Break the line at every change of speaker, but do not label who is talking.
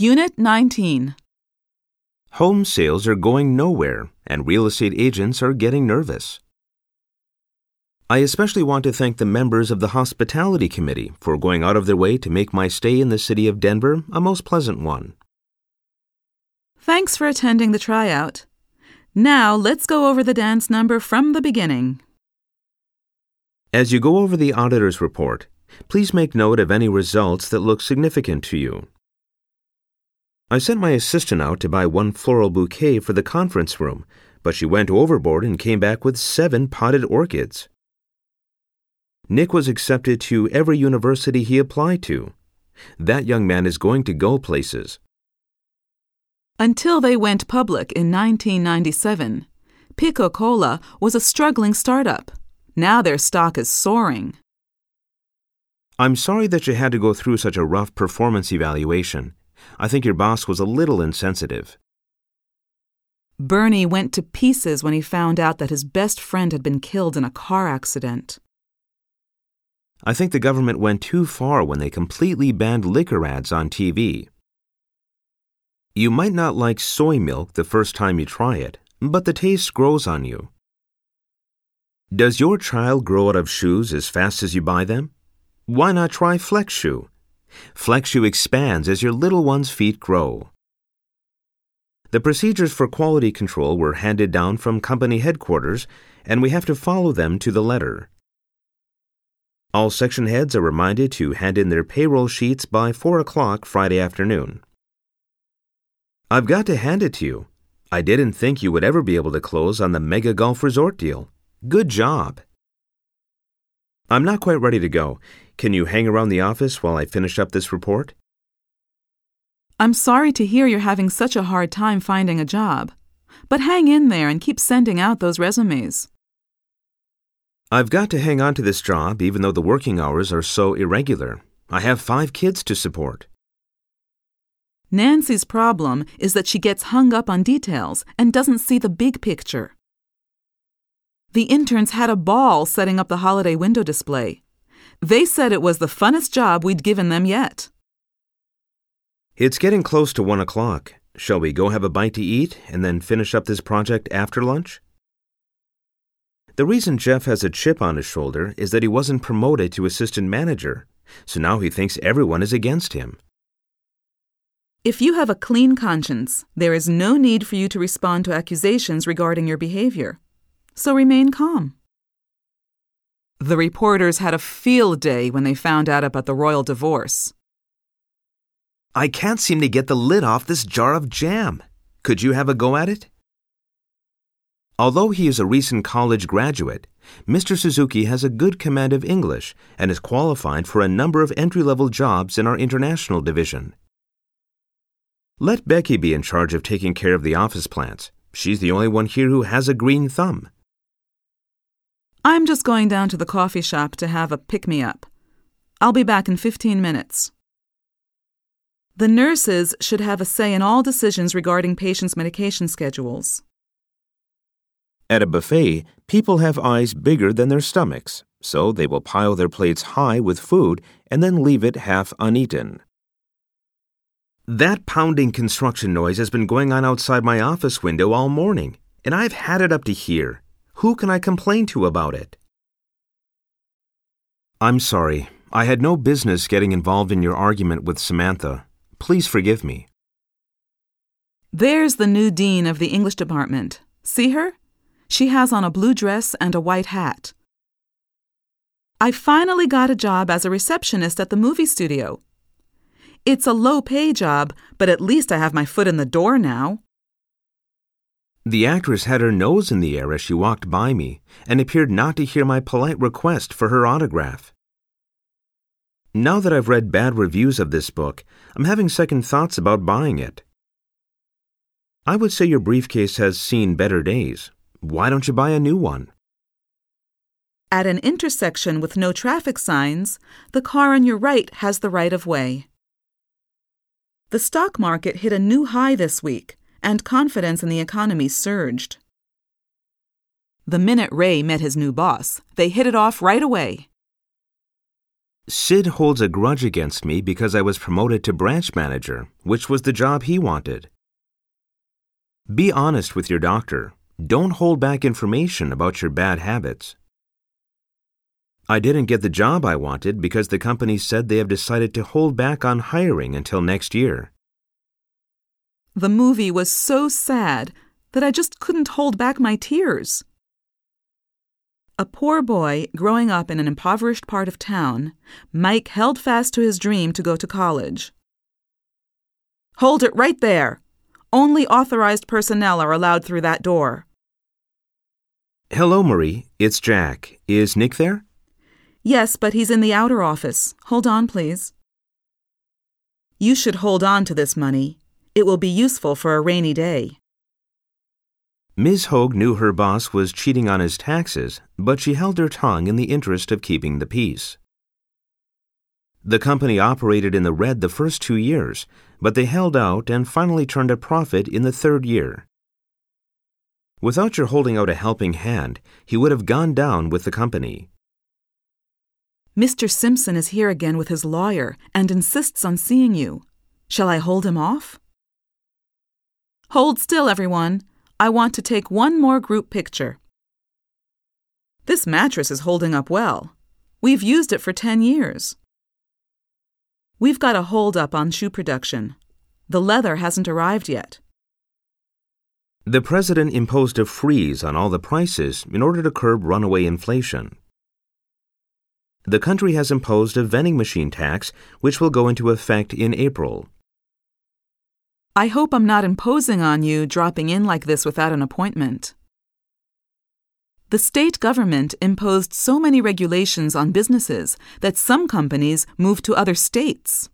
Unit 19.
Home sales are going nowhere, and real estate agents are getting nervous. I especially want to thank the members of the Hospitality Committee for going out of their way to make my stay in the city of Denver a most pleasant one.
Thanks for attending the tryout. Now let's go over the dance number from the beginning.
As you go over the auditor's report, please make note of any results that look significant to you. I sent my assistant out to buy one floral bouquet for the conference room, but she went overboard and came back with seven potted orchids. Nick was accepted to every university he applied to. That young man is going to go places.
Until they went public in 1997, Pico Cola was a struggling startup. Now their stock is soaring.
I'm sorry that you had to go through such a rough performance evaluation. I think your boss was a little insensitive.
Bernie went to pieces when he found out that his best friend had been killed in a car accident.
I think the government went too far when they completely banned liquor ads on TV. You might not like soy milk the first time you try it, but the taste grows on you. Does your child grow out of shoes as fast as you buy them? Why not try Flex Shoe? Flex Shoe expands as your little one's feet grow. The procedures for quality control were handed down from company headquarters, and we have to follow them to the letter. All section heads are reminded to hand in their payroll sheets by 4 o'clock Friday afternoon. I've got to hand it to you. I didn't think you would ever be able to close on the Mega Golf Resort deal. Good job. I'm not quite ready to go. Can you hang around the office while I finish up this report?
I'm sorry to hear you're having such a hard time finding a job, but hang in there and keep sending out those resumes.
I've got to hang on to this job even though the working hours are so irregular. I have five kids to support.
Nancy's problem is that she gets hung up on details and doesn't see the big picture. The interns had a ball setting up the holiday window display. They said it was the funnest job we'd given them yet.
It's getting close to one o'clock. Shall we go have a bite to eat and then finish up this project after lunch? The reason Jeff has a chip on his shoulder is that he wasn't promoted to assistant manager, so now he thinks everyone is against him.
If you have a clean conscience, there is no need for you to respond to accusations regarding your behavior. So remain calm. The reporters had a field day when they found out about the royal divorce.
I can't seem to get the lid off this jar of jam. Could you have a go at it? Although he is a recent college graduate, Mr. Suzuki has a good command of English and is qualified for a number of entry level jobs in our international division. Let Becky be in charge of taking care of the office plants. She's the only one here who has a green thumb.
I'm just going down to the coffee shop to have a pick me up. I'll be back in 15 minutes. The nurses should have a say in all decisions regarding patients' medication schedules.
At a buffet, people have eyes bigger than their stomachs, so they will pile their plates high with food and then leave it half uneaten. That pounding construction noise has been going on outside my office window all morning, and I've had it up to here. Who can I complain to about it? I'm sorry. I had no business getting involved in your argument with Samantha. Please forgive me.
There's the new dean of the English department. See her? She has on a blue dress and a white hat. I finally got a job as a receptionist at the movie studio. It's a low pay job, but at least I have my foot in the door now.
The actress had her nose in the air as she walked by me and appeared not to hear my polite request for her autograph. Now that I've read bad reviews of this book, I'm having second thoughts about buying it. I would say your briefcase has seen better days. Why don't you buy a new one?
At an intersection with no traffic signs, the car on your right has the right of way. The stock market hit a new high this week, and confidence in the economy surged. The minute Ray met his new boss, they hit it off right away.
Sid holds a grudge against me because I was promoted to branch manager, which was the job he wanted. Be honest with your doctor. Don't hold back information about your bad habits. I didn't get the job I wanted because the company said they have decided to hold back on hiring until next year.
The movie was so sad that I just couldn't hold back my tears. A poor boy growing up in an impoverished part of town, Mike held fast to his dream to go to college. Hold it right there! Only authorized personnel are allowed through that door.
Hello, Marie. It's Jack. Is Nick there?
Yes, but he's in the outer office. Hold on, please. You should hold on to this money. It will be useful for a rainy day.
Ms. Hogue knew her boss was cheating on his taxes, but she held her tongue in the interest of keeping the peace. The company operated in the red the first two years, but they held out and finally turned a profit in the third year. Without your holding out a helping hand, he would have gone down with the company.
Mr. Simpson is here again with his lawyer and insists on seeing you. Shall I hold him off? Hold still, everyone. I want to take one more group picture. This mattress is holding up well. We've used it for 10 years. We've got a hold up on shoe production. The leather hasn't arrived yet.
The president imposed a freeze on all the prices in order to curb runaway inflation. The country has imposed a vending machine tax, which will go into effect in April.
I hope I'm not imposing on you dropping in like this without an appointment. The state government imposed so many regulations on businesses that some companies moved to other states.